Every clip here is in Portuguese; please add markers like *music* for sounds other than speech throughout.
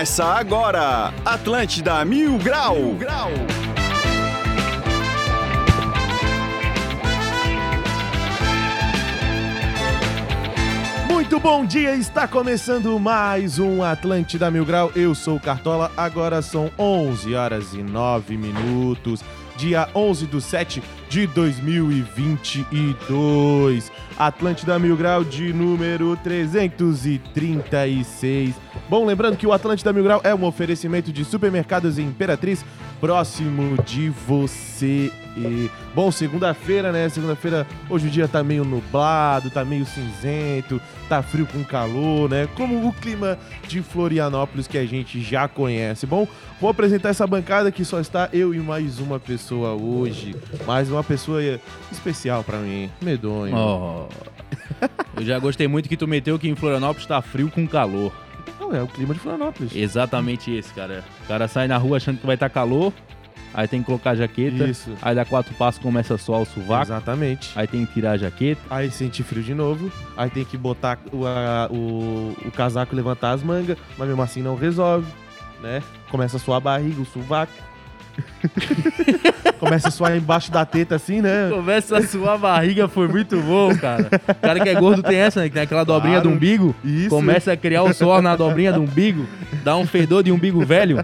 Começa agora, Atlântida Mil Grau. Mil Grau. Muito bom dia, está começando mais um Atlântida Mil Grau. Eu sou o Cartola, agora são 11 horas e 9 minutos, dia 11 do 7 de 2022. Atlântida Mil Grau de número 336. Bom, lembrando que o Atlântida Mil Grau é um oferecimento de supermercados Imperatriz próximo de você. E, bom, segunda-feira, né? Segunda-feira, hoje o dia tá meio nublado, tá meio cinzento, tá frio com calor, né? Como o clima de Florianópolis que a gente já conhece. Bom, vou apresentar essa bancada que só está eu e mais uma pessoa hoje. Mais uma pessoa especial para mim, medonho. Oh. *laughs* Eu já gostei muito que tu meteu que em Florianópolis tá frio com calor. Não, é o clima de Florianópolis. Exatamente esse, cara. O cara sai na rua achando que vai estar tá calor, aí tem que colocar a jaqueta, Isso. aí dá quatro passos começa a suar o sovaco. Exatamente. Aí tem que tirar a jaqueta. Aí sente frio de novo, aí tem que botar o, a, o, o casaco e levantar as mangas, mas mesmo assim não resolve, né? Começa a suar a barriga, o sovaco. *laughs* Começa a suar embaixo da teta assim, né? Começa a suar a barriga, foi muito bom, cara. O cara que é gordo tem essa, né? Que tem aquela dobrinha Claro. do umbigo. Isso. Começa a criar o suor na dobrinha do umbigo. Dá um fedor de umbigo velho.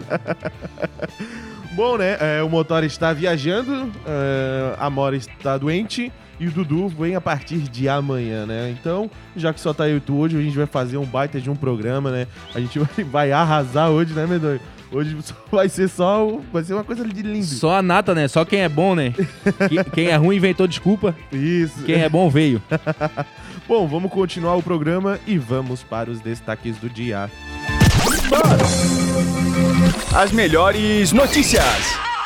Bom, né? é, o motor está viajando, é, a Mora está doente e o Dudu vem a partir de amanhã, né? Então, já que só tá eu e tu hoje, a gente vai fazer um baita de um programa, né? A gente vai, *laughs* vai arrasar hoje, né, Medonho? Hoje *laughs* vai ser só. Vai ser uma coisa de lindo. Só a nata, né? Só quem é bom, né? *laughs* Que- Quem é ruim inventou desculpa. Isso. Quem é bom veio. *laughs* Bom, vamos continuar o programa e vamos para os destaques do dia. As melhores notícias.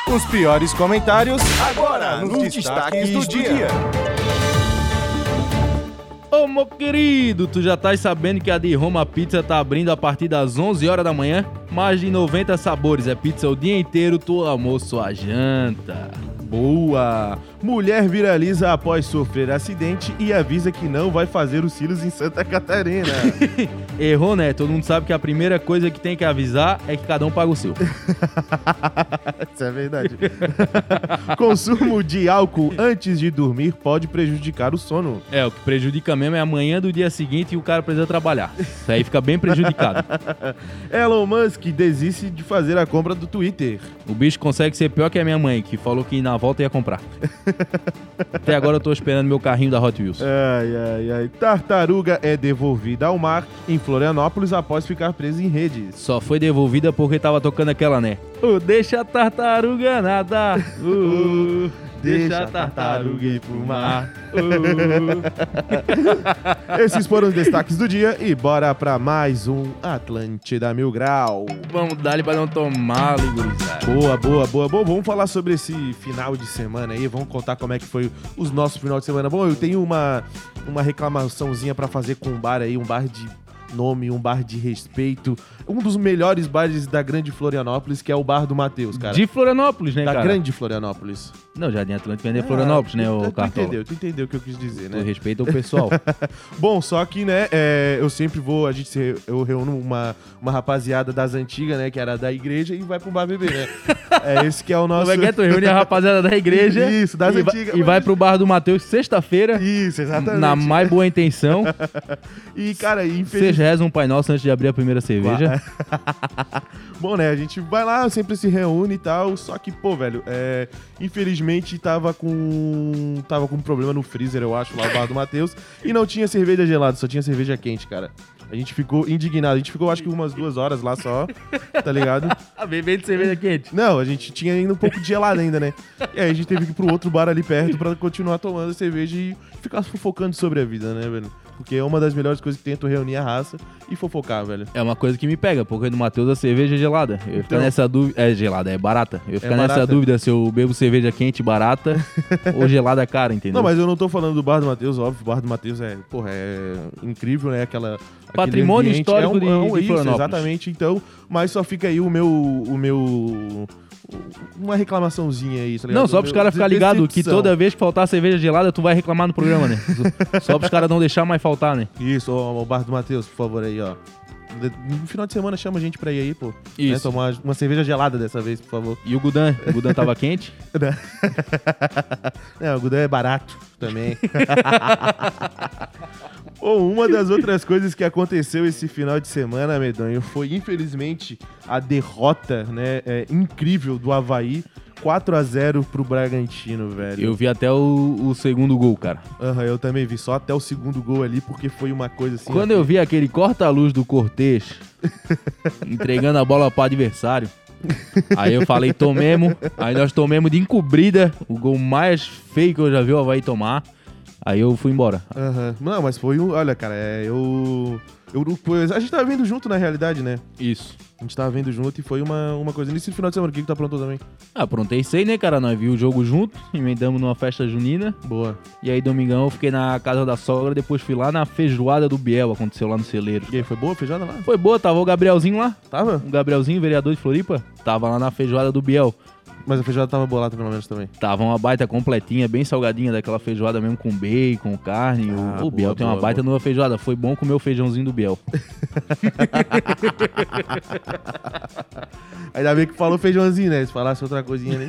Os piores comentários Agora, nos destaques do dia. Ô, meu querido, tu já tá sabendo que a de Roma Pizza tá abrindo a partir das 11 horas da manhã? Mais de 90 sabores, é pizza o dia inteiro, tu almoço a janta. Boa! Mulher viraliza após sofrer acidente e avisa que não vai fazer os cílios em Santa Catarina. *laughs* Errou, né? Todo mundo sabe que a primeira coisa que tem que avisar é que cada um paga o seu. *laughs* Isso é verdade. *laughs* Consumo de álcool antes de dormir pode prejudicar o sono. É, o que prejudica mesmo é amanhã do dia seguinte e o cara precisa trabalhar. Isso aí fica bem prejudicado. Elon Musk desiste de fazer a compra do Twitter. O bicho consegue ser pior que a minha mãe, que falou que na volta ia comprar. Até agora eu tô esperando meu carrinho da Hot Wheels. Ai, ai, ai. Tartaruga é devolvida ao mar em Florianópolis após ficar presa em redes. Só foi devolvida porque tava tocando aquela, né? Uh, deixa a tartaruga nadar. Uh, deixa a tartaruga ir pro mar. Uh. Esses foram os destaques do dia e bora pra mais um Atlântida Mil Grau. Vamos dar ele pra não tomar, gurizada. Boa, boa, boa. Bom, vamos falar sobre esse final de semana aí. Vamos contar como é que foi os nossos final de semana. Bom, eu tenho uma, uma reclamaçãozinha pra fazer com um bar aí, um bar de nome, um bar de respeito. Um dos melhores bares da grande Florianópolis, que é o Bar do Matheus, cara. De Florianópolis, né, da cara? grande Florianópolis. Não, Jardim Atlântico é de Florianópolis, né, tu, o tu Cartola? entendeu, tu entendeu o que eu quis dizer, Tu né? respeita o pessoal. *laughs* Bom, só que, né, é, eu sempre vou, a gente se, eu reúno uma, uma rapaziada das antigas, né, que era da igreja e vai pro bar beber, né? *laughs* é esse que é o nosso... Como é que é? Tu reúne a rapaziada da igreja *laughs* Isso, das e, vai- antigas, e mas- vai pro bar do Matheus sexta-feira, Isso, exatamente. na mais boa intenção. E, cara, infelizmente... rezam um Pai Nosso antes de abrir a primeira cerveja. *laughs* Bom, né, a gente vai lá, sempre se reúne e tal, só que, pô, velho, é, infelizmente tava com tava com um problema no freezer, eu acho, lá no bar do Matheus, e não tinha cerveja gelada, só tinha cerveja quente, cara. A gente ficou indignado, a gente ficou acho que umas duas horas lá só, tá ligado? *laughs* Bebendo cerveja quente. Não, a gente tinha ainda um pouco de gelado ainda, né? E aí a gente teve que ir pro outro bar ali perto pra continuar tomando cerveja e ficar fofocando sobre a vida, né, velho? Porque é uma das melhores coisas que tem é reunir a raça e fofocar, velho. É uma coisa que me pega, porque no Matheus a cerveja é gelada. Eu ia ficar Então. nessa dúvida. É gelada, é barata. Eu ficar nessa barata. dúvida se eu bebo cerveja quente barata *laughs* ou gelada cara, entendeu? Não, mas eu não tô falando do bar do Matheus, óbvio. O bar do Matheus é, porra, é incrível, né? Aquela. Patrimônio ambiente. histórico é um, é um, de isso, exatamente. Então, mas só fica aí o meu. O meu. Uma reclamaçãozinha aí, tá ligado? Não, só pros caras ficar ligados que toda vez que faltar cerveja gelada, tu vai reclamar no programa, né? *laughs* Só pros caras não deixar mais faltar, né? Isso, ó, o bar do Matheus, por favor, aí, ó. No final de semana chama a gente pra ir aí, pô. Né, Isso. tomar uma cerveja gelada dessa vez, por favor. E o Gudan? O Gudan tava quente? *laughs* *laughs* É, o Gudan é barato também. Bom, uma das outras coisas que aconteceu esse final de semana, Medonho, foi infelizmente a derrota, né, é, incrível do Havaí. 4 a 0 pro Bragantino, velho. Eu vi até o, o segundo gol, cara. Aham, eu também vi só até o segundo gol ali, porque foi uma coisa assim. Quando eu vi aquele corta-luz do Cortez *laughs* entregando a bola pro adversário, aí eu falei, tomemos. Aí nós tomemos de encobrida o gol mais feio que eu já vi o Havaí tomar. Aí eu fui embora. Aham. Não, mas foi um. Olha, cara, é, eu. Eu, a gente tava vendo junto na realidade, né? Isso. A gente tava vendo junto e foi uma, uma coisa. Nesse final de semana, o que, que tu aprontou também? Ah, aprontei sei, né, cara? Nós vimos o jogo junto, emendamos numa festa junina. Boa. E aí, domingão, eu fiquei na casa da sogra, depois fui lá na feijoada do Biel, aconteceu lá no celeiro. E aí, foi boa a feijada lá? Foi boa, tava o Gabrielzinho lá. Tava? O Gabrielzinho, vereador de Floripa, tava lá na feijoada do Biel. Mas a feijada tava bolada pelo menos também. Tava uma baita completinha, bem salgadinha, daquela feijoada mesmo com bacon, carne. O- Ah, o boa, Biel tem uma boa, baita numa feijoada. Foi bom comer o feijãozinho do Biel. *laughs* Ainda bem que falou feijãozinho, né? Se falasse outra coisinha ali.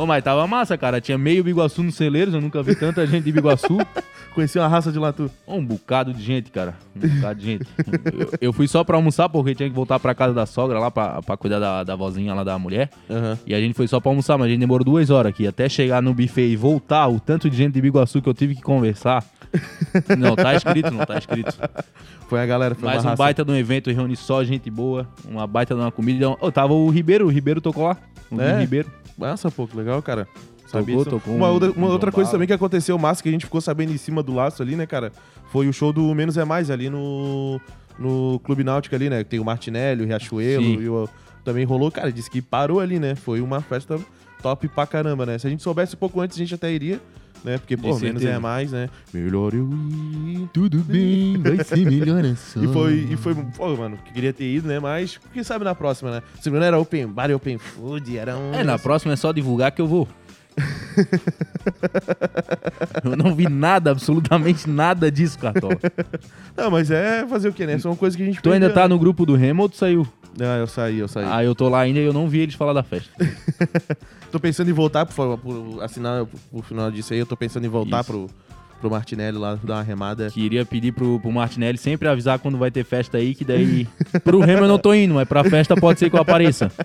Ô, mas tava massa, cara. Tinha meio Biguaçu no celeiros, eu nunca vi tanta gente de Biguaçu. *laughs* Conheci uma raça de latu. Um bocado de gente, cara. Um bocado de gente. Eu, eu fui só pra almoçar, porque tinha que voltar pra casa da sogra lá, pra, pra cuidar da, da vozinha lá da mulher. Aham. E a gente foi só pra almoçar, mas a gente demorou duas horas aqui. Até chegar no buffet e voltar, o tanto de gente de Biguaçu que eu tive que conversar. *laughs* Não, tá escrito, não tá escrito. Foi a galera, foi Mais uma um raça. baita de um evento, reúne só gente boa, uma baita de uma comida. Ô, tava o Ribeiro, o Ribeiro tocou lá. O É? Ribeiro. Massa, pô, que legal, cara. Tocou, isso. tocou Uma, um- outra, uma um outra coisa também que aconteceu massa, que a gente ficou sabendo em cima do laço ali, né, cara? Foi o show do Menos é Mais ali no, no Clube Náutico ali, né? Tem o Martinelli, o Riachuelo Sim. e o... Também rolou, cara, disse que parou ali, né? Foi uma festa top pra caramba, né? Se a gente soubesse um pouco antes, a gente até iria, né? Porque, pô, De menos certeza. é mais, né? Melhor eu ir. Tudo bem, vai ser melhor assim. *laughs* E foi, e foi, pô, mano, que queria ter ido, né? Mas quem sabe na próxima, né? Segunda era open bar e open food, era um. É, na próxima é só divulgar que eu vou. *laughs* eu não vi nada, absolutamente nada disso, Cartola. Não, mas é fazer o quê, né? São coisas que a gente Tu ainda tá né? no grupo do Remo ou tu saiu? Não, eu saí, eu saí. Ah, eu tô lá ainda e eu não vi eles falar da festa. *laughs* Tô pensando em voltar, por, por assinar o final disso aí, eu tô pensando em voltar Isso. pro, pro Martinelli lá, dar uma remada. Queria pedir pro, pro Martinelli sempre avisar quando vai ter festa aí, que daí. *laughs* Pro Remo eu não tô indo, mas pra festa pode ser que eu apareça. *laughs*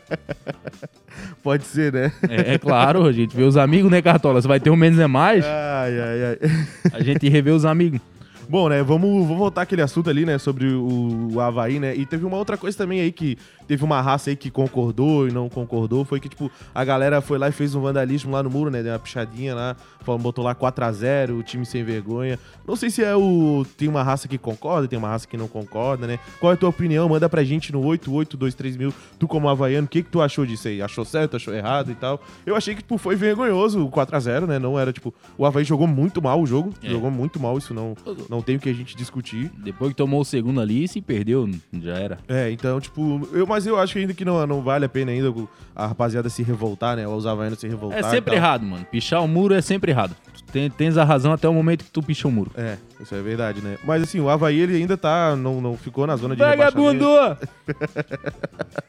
Pode ser, né? É, é claro, a gente vê os amigos, né, Cartola? Você vai ter um menos é mais, Ai, ai, ai. a gente revê os amigos. Bom, né, vamos, vamos voltar aquele assunto ali, né, sobre o, o Havaí, né, e teve uma outra coisa também aí que teve uma raça aí que concordou e não concordou, foi que, tipo, a galera foi lá e fez um vandalismo lá no muro, né, deu uma pichadinha lá, falou- botou lá 4x0, o time sem vergonha. Não sei se é o... tem uma raça que concorda, tem uma raça que não concorda, né. Qual é a tua opinião? Manda pra gente no 8823 mil, tu como havaiano, o que que tu achou disso aí? Achou certo, achou errado e tal? Eu achei que, tipo, foi vergonhoso o 4x0, né, não era, tipo, o Havaí jogou muito mal o jogo, É. jogou muito mal, isso não, não tem o que a gente discutir. Depois que tomou o segundo ali, se perdeu, já era. É, então, tipo, eu, mas eu acho que ainda que não, não vale a pena ainda a rapaziada se revoltar, né? Os havaianos se revoltar. É sempre errado, mano. Pichar o muro é sempre errado. Tem- tens a razão até o momento que tu picha o muro. É, isso é verdade, né? Mas assim, o Havaí ele ainda tá. Não, não ficou na zona de rebaixamento. Vagabundo! *laughs*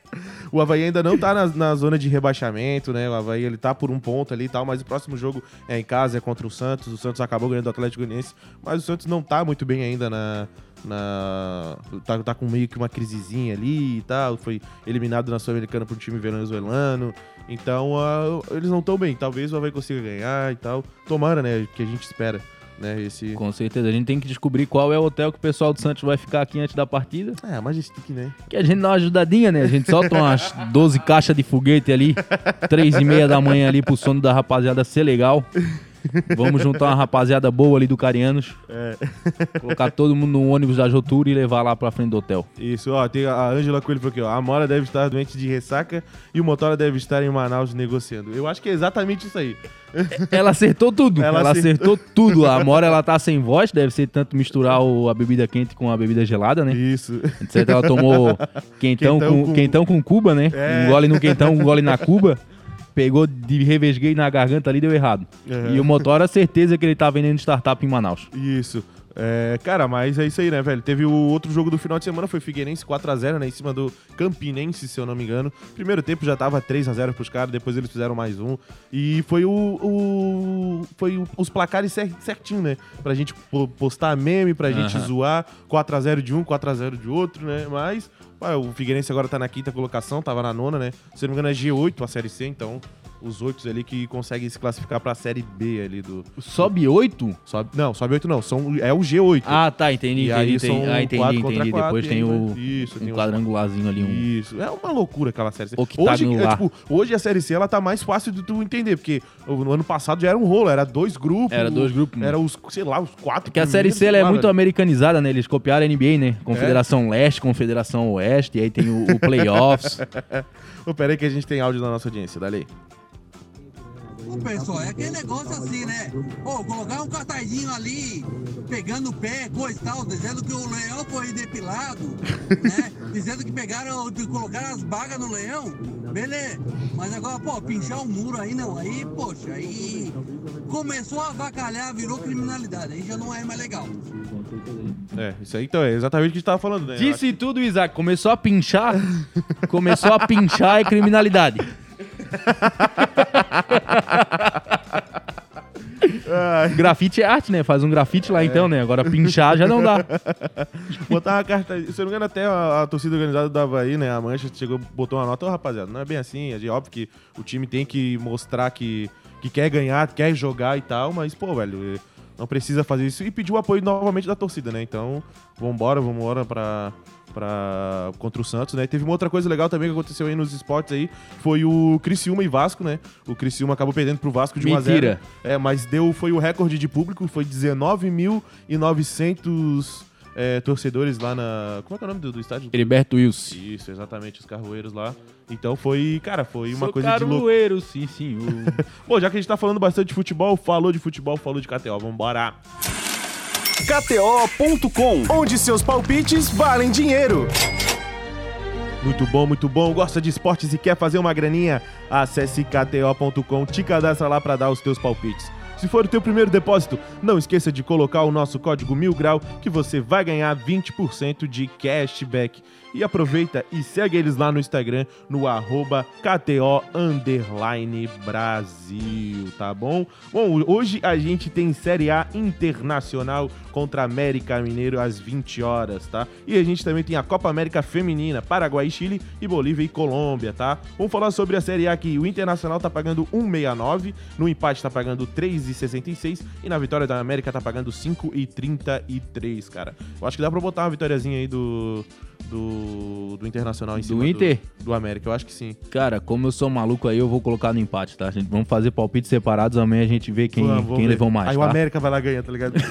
O Havaí ainda não tá na, na zona de rebaixamento, né? O Havaí ele tá por um ponto ali e tal, mas o próximo jogo é em casa, é contra o Santos. O Santos acabou ganhando do Atlético Goianiense, mas o Santos não tá muito bem ainda na. Na tá, tá com meio que uma crisezinha ali e tal. Foi eliminado na Sul-Americana por um time venezuelano. Então, ah, eles não estão bem. Talvez o Havaí consiga ganhar e tal. Tomara, né? Que a gente espera, né? Esse. Com certeza, a gente tem que descobrir qual é o hotel que o pessoal do Santos vai ficar aqui antes da partida. É, Majestic, né? Que a gente dá uma ajudadinha, né? A gente solta umas *laughs* 12 caixas de foguete ali, três e meia da manhã ali pro sono da rapaziada ser legal. Vamos juntar uma rapaziada boa ali do Carianos. Colocar todo mundo no ônibus da Jotura e levar lá pra frente do hotel. Isso, ó, tem a Ângela Coelho falou aqui, ó. A Mora deve estar doente de ressaca e o Motora deve estar em Manaus negociando. Eu acho que é exatamente isso aí. Ela acertou tudo. Ela Ela, acertou. acertou tudo. A Amora, ela tá sem voz, deve ser tanto misturar o- a bebida quente com a bebida gelada, né? Isso. Etc. Ela tomou quentão, Quentão com, com- quentão com Cuba, né? É. Um gole no quentão, um gole na Cuba. Pegou de revesguei na garganta ali, deu errado. Uhum. E o Motora, certeza que ele tá vendendo startup em Manaus. Isso. É, cara, mas é isso aí, né, velho? Teve o outro jogo do final de semana, foi Figueirense 4x0, né, em cima do Campinense, se eu não me engano. Primeiro tempo já tava 3x0 pros caras, depois eles fizeram mais um. E foi o. o foi o, os placares certinho, né? Pra gente postar meme, pra gente uhum. zoar. 4x0 de um, 4x0 de outro, né? Mas. O Figueirense agora tá na quinta colocação, tava na nona, né? Se não me engano é G8 a Série C, então os oito ali que conseguem se classificar pra Série B ali do... Sobe oito? Sobe, não, sobe oito não, são, é o G8. Ah, tá, entendi, e entendi, aí entendi. São ah, entendi, quatro entendi. Quatro, Depois tem o isso, um tem quadrangularzinho ali. Um... Isso, é uma loucura aquela Série C. Tá hoje, é, tipo, hoje a Série C ela tá mais fácil de tu entender, porque no ano passado já era um rolo, era dois grupos. Era dois grupos. Era os, sei lá, os quatro Porque a Série C ela é muito americanizada, né? Eles copiaram a NBA, né? Confederação é. Leste, Confederação Oeste, e aí tem o, o *laughs* Playoffs. Ô, peraí que a gente tem áudio da nossa audiência, dali. Ô, pessoal, é aquele negócio assim, né? Pô, colocar um cartazinho ali, pegando o pé, coisa e tal, dizendo que o leão foi depilado, né? *laughs* Dizendo que pegaram, colocaram as bagas no leão, beleza. Mas agora, pô, pinchar um muro aí não, aí, poxa, aí começou a avacalhar, virou criminalidade, aí já não é mais legal. É, isso aí então é exatamente o que a gente tava falando, né? Disse tudo, Isaac. Começou a pinchar, começou a pinchar é criminalidade. *laughs* grafite é arte, né? Faz um grafite lá é. então, né? Agora pinchar já não dá. *laughs* Botar uma carta. Se eu não me engano, até a, a, torcida organizada do Havaí, né? A Mancha chegou, botou uma nota, oh, rapaziada, não é bem assim. É óbvio que o time tem que mostrar que, que quer ganhar, quer jogar e tal, mas, pô, velho, não precisa fazer isso. E pediu o apoio novamente da torcida, né? Então, vambora, vambora pra para contra o Santos, né? Teve uma outra coisa legal também que aconteceu aí nos esportes aí, foi o Criciúma e Vasco, né? O Criciúma acabou perdendo pro Vasco de 1 a 0. É, mas deu foi o recorde de público, foi 19.900 é, torcedores lá na. Como é que é o nome do, do estádio? Heriberto Wilson. Isso, exatamente, os carroeiros lá. Então foi, cara, foi uma Sou coisa de louco. Carroeiro, sim, sim. Bom, *laughs* já que a gente tá falando bastante de futebol, falou de futebol, falou de KTO, vambora. KTO.com, onde seus palpites valem dinheiro. Muito bom, muito bom. Gosta de esportes e quer fazer uma graninha? Acesse KTO.com, te cadastra lá para dar os teus palpites. Se for o teu primeiro depósito, não esqueça de colocar o nosso código Mil Grau que você vai ganhar 20% de cashback. E aproveita e segue eles lá no Instagram, no arroba KTO Brasil, tá bom? Bom, hoje a gente tem Série A Internacional contra América Mineiro às 20 horas, tá? E a gente também tem a Copa América Feminina, Paraguai, Chile e Bolívia e Colômbia, tá? Vamos falar sobre a Série A aqui. O Internacional tá pagando 1,69, no empate tá pagando 3,66 e na vitória da América tá pagando 5,33, cara. Eu acho que dá pra botar uma vitóriazinha aí do do, do Internacional em cima do Inter? Do, do, América, eu acho que sim. Cara, como eu sou maluco aí, eu vou colocar no empate, tá? A gente, vamos fazer palpites separados, amanhã a gente vê quem, vamos, quem levou mais. Aí tá? o América vai lá ganhar, tá ligado? *laughs*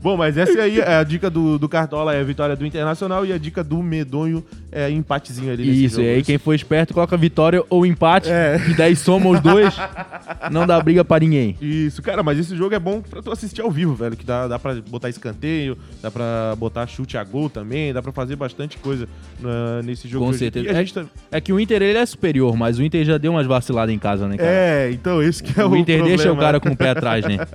Bom, mas essa aí é a dica do, do Cartola é a vitória do Internacional e a dica do Medonho é empatezinho ali. Isso, e aí quem for esperto coloca vitória ou empate, é. e daí soma os dois, *laughs* não dá briga pra ninguém. Isso, cara, mas esse jogo é bom pra tu assistir ao vivo, velho, que dá, dá pra botar escanteio, dá pra botar chute a gol também, dá pra fazer bastante coisa uh, nesse jogo. Com certeza. É, tá... é, que o Inter ele é superior, mas o Inter já deu umas vaciladas em casa, né, cara? É, então esse que é o O Inter problema. deixa o cara com o pé atrás, né? *laughs*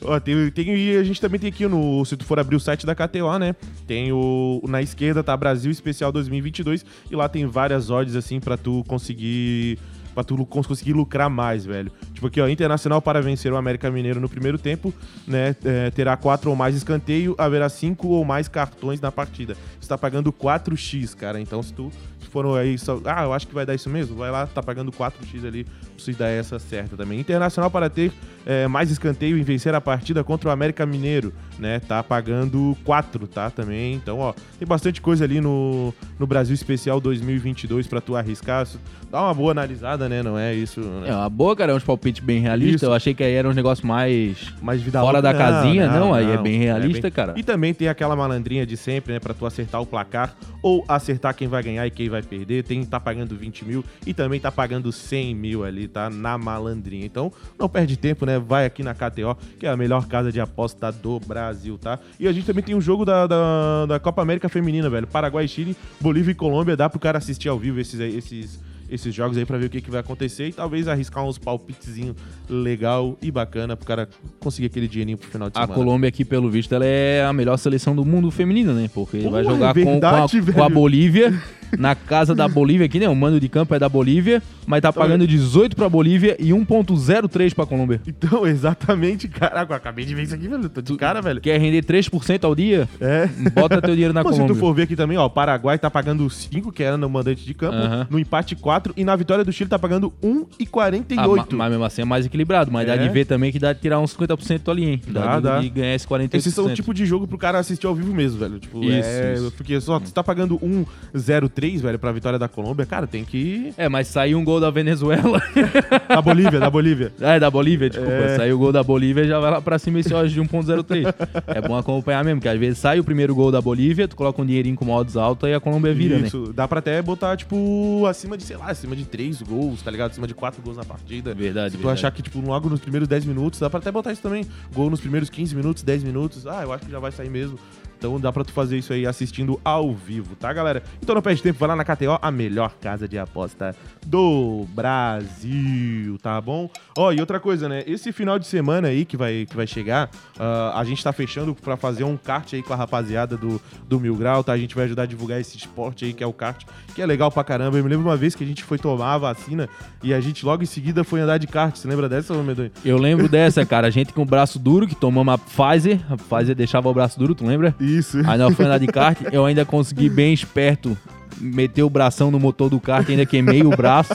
Ó, tem, tem, a gente também tem aqui no. Se tu for abrir o site da KTO, né? Tem o. Na esquerda tá Brasil Especial 2022 e lá tem várias odds assim para tu conseguir pra tu conseguir lucrar mais, velho. Tipo aqui, ó, Internacional para vencer o América Mineiro no primeiro tempo, né? É, terá quatro ou mais escanteio, haverá cinco ou mais cartões na partida. Você tá pagando 4x, cara. Então, se tu foram aí só, ah, eu acho que vai dar isso mesmo, vai lá, tá pagando 4x ali, se dar essa certa também. Internacional para ter é, mais escanteio e vencer a partida contra o América Mineiro, né? Tá pagando 4, tá? Também. Então, ó, tem bastante coisa ali no, no Brasil Especial 2022 para tu arriscar. Dá uma boa analisada, né? Não é isso. Né? É uma boa, cara, é uns palpites bem realistas. Eu achei que aí era um negócio mais. Mais vida fora da casinha, não, não, não aí é bem realista, é bem... cara. E também tem aquela malandrinha de sempre, né? Pra tu acertar o placar ou acertar quem vai ganhar e quem vai perder. Tem tá pagando 20 mil e também tá pagando 100 mil ali, tá? Na malandrinha. Então, não perde tempo, né? Vai aqui na KTO, que é a melhor casa de aposta do Brasil, tá? E a gente também tem um jogo da, da, da Copa América Feminina, velho. Paraguai, Chile, Bolívia e Colômbia. Dá pro cara assistir ao vivo esses, esses esses jogos aí pra ver o que, que vai acontecer e talvez arriscar uns palpitezinho legal e bacana pro cara conseguir aquele dinheirinho pro final de A semana. Colômbia aqui, pelo visto, ela é a melhor seleção do mundo feminino, né? Porque Pô, vai é jogar com- verdade, com, a, com a. Bolívia, *laughs* na casa da Bolívia aqui, né? O mando de campo é da Bolívia, mas tá Então, pagando 18 pra Bolívia e 1.03 pra Colômbia. Então, *laughs* exatamente, caraca, eu acabei de ver isso aqui, velho. Tô de cara, velho. Quer render 3% ao dia? É. Bota teu dinheiro na *laughs* Pô, se Colômbia. tu for ver aqui também, ó, o Paraguai tá pagando 5, que era no mandante de campo, Aham. no empate 4, e na vitória do Chile tá pagando Ah, ma- 1,48. mas mesmo assim é mais equilibrado, mas dá É. de ver também que dá de tirar uns 50% ali, hein? Dá, de, dá. de ganhar esse 48%. Esses são o tipo de jogo pro cara assistir ao vivo mesmo, velho. Tipo, Isso, é. isso. Porque só tu tá pagando 1,03, velho, pra vitória da Colômbia, cara, tem que. É, mas saiu um gol da Venezuela. *laughs* Da Bolívia, da Bolívia. é, da Bolívia, desculpa. É. Saiu o gol da Bolívia e já vai lá pra cima esse odds de 1.03. é bom acompanhar mesmo, que às vezes sai o primeiro gol da Bolívia, tu coloca um dinheirinho com odds alta e a Colômbia vira, né? Isso, dá pra até botar, tipo, acima de, sei lá, acima de 3 gols, tá ligado? Acima de 4 gols na partida. Verdade, Se tu verdade. achar que, tipo, logo nos primeiros 10 minutos, dá pra até botar isso também. Gol nos primeiros 15 minutos, 10 minutos. Ah, eu acho que já vai sair mesmo. Então dá pra tu fazer isso aí assistindo ao vivo, tá, galera? Então não perde tempo, vai lá na KTO, a melhor casa de aposta do Brasil, tá bom? Ó, e outra coisa, né? Esse final de semana aí que vai, que vai chegar, ah, a gente tá fechando pra fazer um kart aí com a rapaziada do, do Mil Grau, tá? A gente vai ajudar a divulgar esse esporte aí que é o kart, que é legal pra caramba. Eu me lembro uma vez que a gente foi tomar a vacina e a gente logo em seguida foi andar de kart. Você lembra dessa, Medonho? Eu lembro dessa, cara. A gente com o braço duro, que tomamos a Pfizer. A Pfizer deixava o braço duro, tu lembra? Isso. Aí nós fomos andar de kart, eu ainda consegui bem esperto meter o bração no motor do kart, ainda queimei o braço.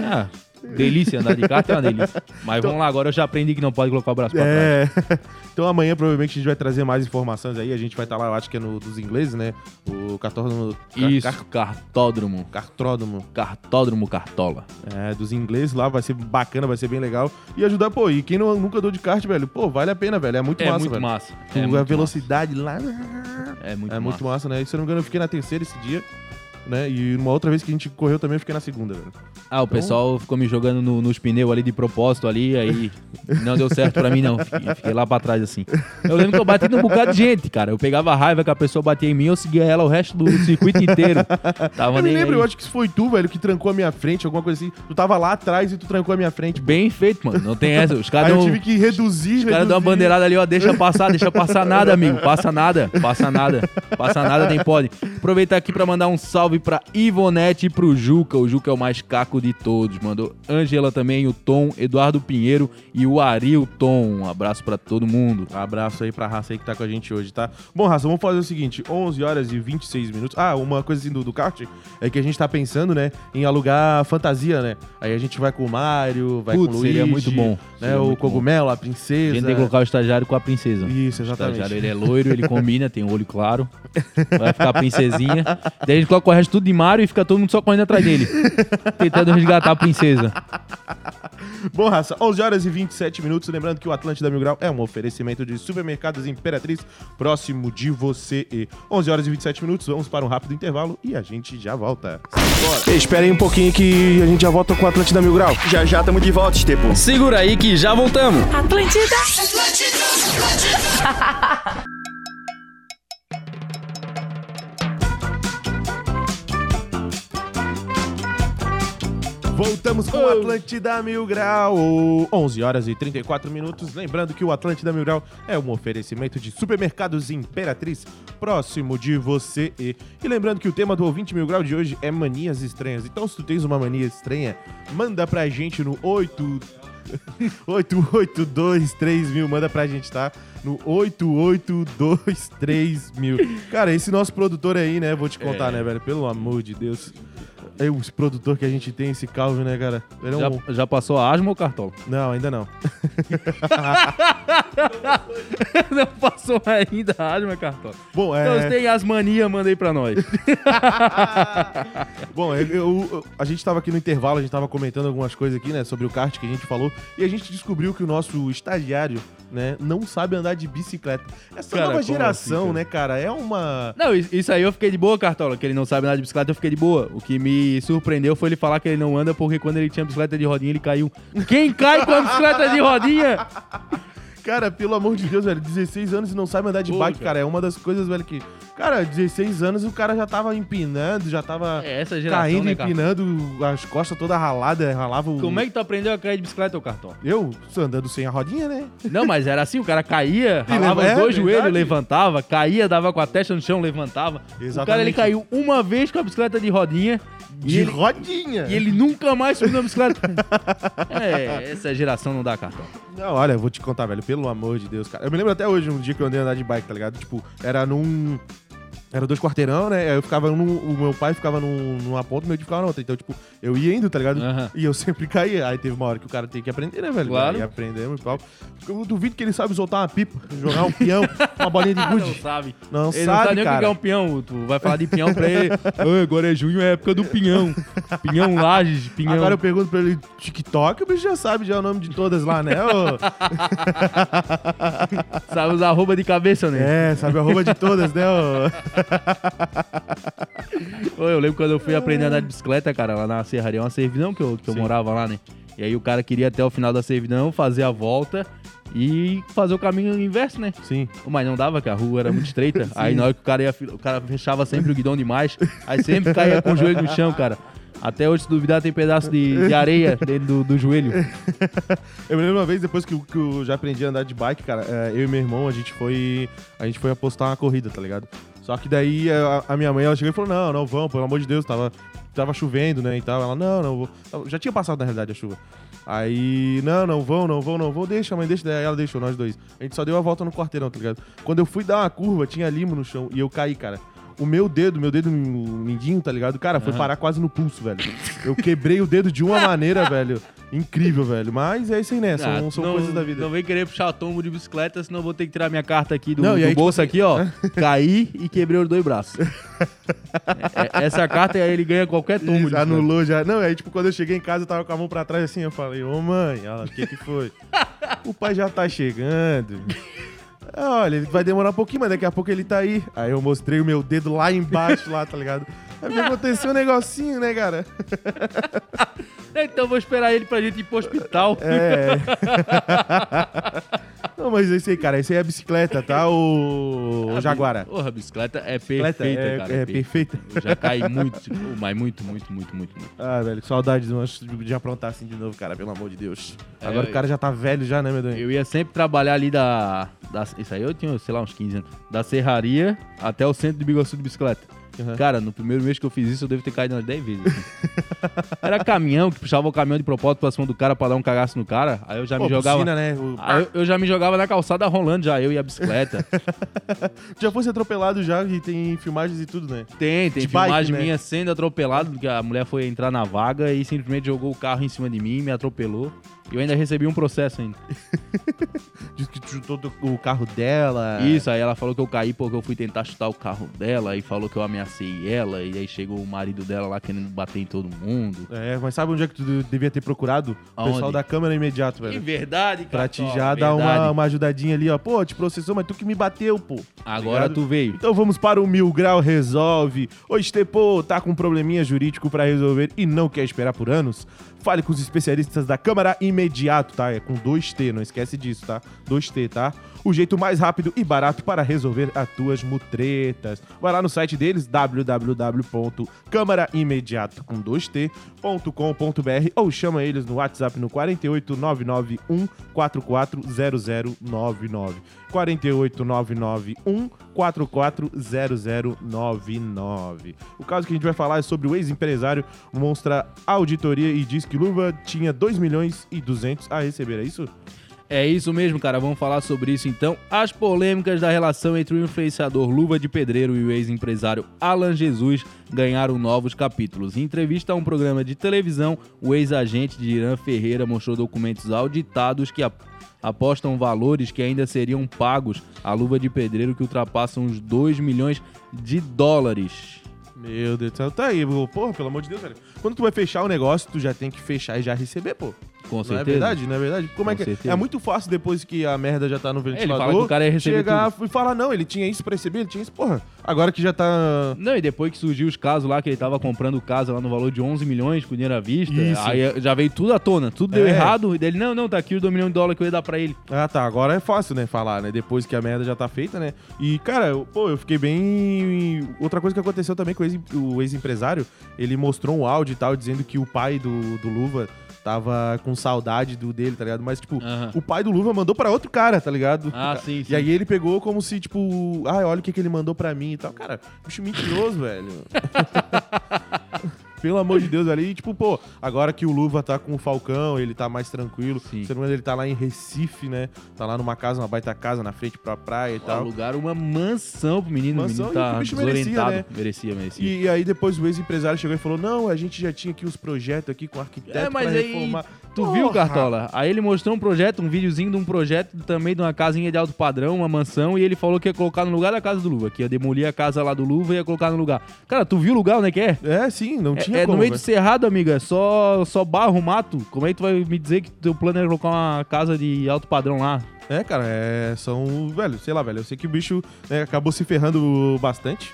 Ah, delícia, andar de kart é uma delícia. Mas vamos lá, agora eu já aprendi que não pode colocar o braço pra trás. É. *laughs* Então amanhã provavelmente a gente vai trazer mais informações aí. A gente vai estar lá, eu acho que é no dos ingleses, né? O cartódromo. car- Isso, car- cartódromo. Cartródromo. Cartódromo Cartola. É, dos ingleses lá, vai ser bacana, vai ser bem legal. E ajudar, pô, e quem não, nunca andou de kart, velho, pô, vale a pena, velho. É muito É massa, muito velho. massa. É a muito velocidade lá. massa. É muito é massa. muito massa, né? E se eu não me engano, eu fiquei na terceira esse dia. Né? E uma outra vez que a gente correu também, eu fiquei na segunda, velho. Ah, o pessoal ficou me jogando no- nos pneus ali de propósito ali, aí *laughs* não deu certo pra mim não. Fiquei, fiquei lá pra trás assim. Eu lembro que eu bati num bocado de gente, cara. Eu pegava raiva que a pessoa batia em mim, eu seguia ela o resto do circuito inteiro. Tava Eu me nem lembro, aí. eu acho que foi tu, velho, que trancou a minha frente, alguma coisa assim. Tu tava lá atrás e tu trancou a minha frente. Bem feito, mano. Não tem essa. Os caras eu tive que reduzir, os caras dão uma bandeirada ali, ó. Deixa passar, deixa passar nada, amigo. Passa nada, passa nada. Passa nada, nem pode. Aproveitar aqui pra mandar um salve pra Ivonete e pro Juca. O Juca é o mais caco de todos. Mandou Angela também, o Tom, Eduardo Pinheiro e o Arilton. Um abraço pra todo mundo. Abraço aí pra raça aí que tá com a gente hoje, tá? Bom, raça, vamos fazer o seguinte: 11 horas e 26 minutos. Ah, uma coisa assim do, do kart é que a gente tá pensando, né, em alugar fantasia, né? Aí a gente vai com o Mário, vai Putz, com o Luigi, seria muito bom. Né, o cogumelo, a A princesa. gente tem que colocar o estagiário com a princesa. Isso, O exatamente. estagiário, ele é loiro, ele combina, tem um olho claro. Vai ficar a princesinha. Daí a gente coloca o resto tudo de Mario e fica todo mundo só correndo atrás dele. Tentando resgatar a princesa. Bom, raça, 11 horas e 27 minutos. Lembrando que o Atlântida Mil Grau é um oferecimento de supermercados Imperatriz, próximo de você. E 11 horas e 27 minutos, vamos para um rápido intervalo e a gente já volta. Espera aí um pouquinho que a gente já volta com o Atlântida Mil Grau. Já já tamo de volta, Estepo. Segura aí que já voltamos. Atlântida. *laughs* Voltamos com o Atlântida Mil Grau. 11 horas e 34 minutos. Lembrando que o Atlântida Mil Grau é um oferecimento de supermercados Imperatriz, próximo de você. E, e lembrando que o tema do ouvinte Mil Grau de hoje é manias estranhas. Então, se tu tens uma mania estranha, manda pra gente no 8. 8823 *laughs* mil, manda pra gente, tá? No 8823 mil. Cara, esse nosso produtor aí, né? Vou te contar, É. né, velho? Pelo amor de Deus. O produtor que a gente tem, esse Calvin, né, cara? Ele é um... Já, já passou a asma ou cartola? Não, ainda não. *laughs* Não passou ainda a asma, cartola. Bom, Então, é... tem as manias, manda aí pra nós. *laughs* Bom, eu- eu- a gente tava aqui no intervalo, a gente tava comentando algumas coisas aqui, né, sobre o kart que a gente falou, e a gente descobriu que o nosso estagiário, né, não sabe andar de bicicleta. Essa Cara, nova geração, assim, cara? né, cara, é uma... Não, is- isso aí eu fiquei de boa, Cartola, que ele não sabe andar de bicicleta, eu fiquei de boa. O que me surpreendeu foi ele falar que ele não anda porque quando ele tinha bicicleta de rodinha, ele caiu. Quem cai com a bicicleta de rodinha? Cara, pelo amor de Deus, velho, 16 anos e não sabe andar de Pô, bike, cara. cara. É uma das coisas, velho, que. Cara, 16 anos e o cara já tava empinando, já tava É essa geração, caindo, né, empinando, as costas todas raladas, ralava o. Como é que tu aprendeu a cair de bicicleta, ô cartão? Eu? Andando sem a rodinha, né? Não, mas era assim, o cara caía, *laughs* ralava leva- os dois é, joelhos, levantava, caía, dava com a testa no chão, levantava. O cara, ele Exatamente. caiu uma vez com a bicicleta de rodinha De ele, rodinha. e ele nunca mais subiu na bicicleta. *laughs* é, essa geração não dá cartão. Não, olha, eu vou te contar, velho, pelo amor de Deus, cara. Eu me lembro até hoje, um dia que eu andei andar de bike, tá ligado? Tipo, era num. Era dois quarteirão, né? Aí Eu ficava num. O meu pai ficava num, numa ponta, o meu tio ficava na outra. Então, tipo, eu ia indo, tá ligado? Aham. E eu sempre caía. Aí teve uma hora que o cara tem que aprender, né, velho? Claro. E aprendemos e tal. Eu duvido que ele sabe soltar uma pipa, jogar um peão, uma bolinha de Ah, *laughs* não gude. sabe. Não, Ele não sabe sabe, nem o que é cara. um pinhão. Tu vai falar de pinhão pra ele. *laughs* "Ô, agora é junho, é época do pinhão. Pinhão Lages, pinhão. Agora eu pergunto pra ele, TikTok, o bicho já sabe já o nome de todas lá, né? *laughs* Sabe os arroba de cabeça, né? é, sabe a roupa de todas, né? Ô, *laughs* Eu lembro quando eu fui aprender a andar de bicicleta, cara, lá na serraria, uma servidão que eu, que eu Sim. morava lá, né? E aí o cara queria até o final da servidão fazer a volta e fazer o caminho inverso, né? Sim. Mas não dava, que a rua era muito estreita. *laughs* aí na hora que o cara ia, o cara fechava sempre o guidão demais, aí sempre caía com o joelho no chão, cara. Até hoje, se duvidar, tem pedaço de, de areia dentro do, do joelho. *laughs* Eu me lembro uma vez, depois que, eu- que eu já aprendi a andar de bike, cara, é, eu e meu irmão, a gente foi. A gente foi apostar uma corrida, tá ligado? Só que daí a, a minha mãe, ela chegou e falou: Não, não, vamos, pelo amor de Deus, tava, tava chovendo, né? E tal. Ela, não, não, vou. Já tinha passado, na realidade, a chuva. Aí, não, não vão, não vão, não vão, deixa, mãe, deixa. Daí ela deixou, nós dois. A gente só deu a volta no quarteirão, tá ligado? Quando eu fui dar uma curva, tinha limo no chão e eu caí, cara. O meu dedo, meu dedo mindinho, tá ligado? Cara, foi Aham. parar quase no pulso, velho. Eu quebrei o dedo de uma maneira, *laughs* velho. Incrível, velho. Mas é isso aí, né? São, Ah, são não, coisas da vida. Não vem querer puxar o tombo de bicicleta, senão eu vou ter que tirar minha carta aqui do, Não, do tipo bolso assim- aqui, ó. *laughs* Caí e quebrei os dois braços. É- *laughs* é- essa carta aí ele ganha qualquer tombo. Isso, bicicleta. anulou já. Não, aí, tipo, quando eu cheguei em casa, eu tava com a mão pra trás assim, eu falei, ô mãe, ela, o que que foi? *laughs* o pai já tá chegando. Olha, ele vai demorar um pouquinho, mas daqui a pouco ele tá aí. Aí eu mostrei o meu dedo lá embaixo, lá, tá ligado? Aí aconteceu um negocinho, né, cara? Então vou esperar ele pra gente ir pro hospital. É. *laughs* Não, mas esse aí, cara, esse aí é a bicicleta, tá? O, o Jaguara. Porra, a bicicleta é perfeita, é, cara. é perfeita. Eu já caí muito, mas muito, muito, muito, muito, muito. Ah, velho, que saudade de, de aprontar assim de novo, cara, pelo amor de Deus. É, Agora o cara já tá velho já, né, meu Deus? Eu ia sempre trabalhar ali da, da. Isso aí eu tinha, sei lá, uns 15 anos. Da serraria até o centro de Biguaçu de bicicleta. Uhum. Cara, no primeiro mês que eu fiz isso, eu devo ter caído umas 10 vezes. assim. *laughs* Era caminhão que puxava o caminhão de propósito pra cima do cara pra dar um cagaço no cara. Aí eu já Pô, me jogava. piscina, né? O- Aí eu, eu já me jogava na calçada rolando já, eu e a bicicleta. *laughs* Já fosse atropelado já e tem filmagens e tudo, né? Tem, tem De bike, filmagem né? minha sendo atropelado, que a mulher foi entrar na vaga e simplesmente jogou o carro em cima de mim, me atropelou. E eu ainda recebi um processo ainda. *laughs* Diz que chutou o carro dela. Isso, aí ela falou que eu caí porque eu fui tentar chutar o carro dela e falou que eu ameacei ela. E aí chegou o marido dela lá querendo bater em todo mundo. É, mas sabe onde é que tu de- devia ter procurado? O Aonde? pessoal da câmera imediato, Que velho. verdade, cara. Pra te já dar uma, uma ajudadinha ali, ó. Pô, te processou, mas tu que me bateu, pô. Agora tu veio. Então vamos para o Mil Grau Resolve. Hoje, Tepô, tá com um probleminha jurídico pra resolver e não quer esperar por anos? Fale com os especialistas da Câmara imediato, tá? É com 2T, não esquece disso, tá? 2T, tá? O jeito mais rápido e barato para resolver as tuas mutretas. Vai lá no site deles, www.câmaraimediato com 2t.com.br ou chama eles no WhatsApp no 48991 440099. 48991 440099. O caso que a gente vai falar é sobre o ex-empresário mostra auditoria e diz que Luva tinha 2 milhões e 200 a receber, é isso? É isso mesmo, cara. Vamos falar sobre isso então. As polêmicas da relação entre o influenciador Luva de Pedreiro e o ex-empresário Alan Jesus ganharam novos capítulos. Em entrevista a um programa de televisão, o ex-agente de Irã Ferreira mostrou documentos auditados que ap- apostam valores que ainda seriam pagos à Luva de Pedreiro que ultrapassam os 2 milhões de dólares. Meu Deus do céu, tá aí, pô, pelo amor de Deus, velho. Quando tu vai fechar o negócio, tu já tem que fechar e já receber, pô. Com Não é certeza. verdade? Não é verdade? Como é Com que certeza. é muito fácil depois que a merda já tá no ventilador. fala que o cara ia receber chegar e falar não, ele tinha isso pra receber, ele tinha isso, porra. Agora que já tá Não, e depois que surgiu os casos lá, que ele tava comprando casa lá no valor de 11 milhões com dinheiro à vista, Isso. aí já veio tudo à tona, tudo deu É. errado, e dele, não, não, tá aqui os 2 milhões de dólares que eu ia dar pra ele. Ah, tá. Agora é fácil, né? Falar, né? Depois que a merda já tá feita, né? E, cara, eu- pô, eu fiquei bem. Outra coisa que aconteceu também com o ex-empresário, ele mostrou um áudio e tal, dizendo que o pai do, do Luva tava com saudade do dele, tá ligado? Mas, tipo, o pai do Luva mandou pra outro cara, tá ligado? Ah, sim, sim. E aí ele pegou como se, tipo, ah, olha o que, que ele mandou pra mim e tal. Cara, bicho mentiroso, *laughs* velho. Pelo amor de Deus. E, tipo, pô, agora que o Luva tá com o Falcão, ele tá mais tranquilo. Sim. Se não ele tá lá em Recife, né? Tá lá numa casa, uma baita casa na frente pra praia e tal. Alugaram uma mansão pro menino, Mansão, o menino tá o bicho merecia, desorientado. né? Merecia, merecia. E, e aí depois o ex-empresário chegou e falou: Não, a gente já tinha aqui os projetos aqui com arquiteto É, mas pra aí, reformar. Tu Porra! viu, Cartola? Aí ele mostrou um projeto, um videozinho de um projeto também de uma casinha de alto padrão, uma mansão, e ele falou que ia colocar no lugar da casa do Luva, que ia demolir a casa lá do Luva e ia colocar no lugar. Cara, tu viu o lugar onde é que é? É, sim, não tinha É, é como. no meio do velho. cerrado, amiga, é só, só barro, mato. Como é que tu vai me dizer que teu plano é colocar uma casa de alto padrão lá? É, cara, é, são, velho, sei lá, velho, eu sei que o bicho né, acabou se ferrando bastante,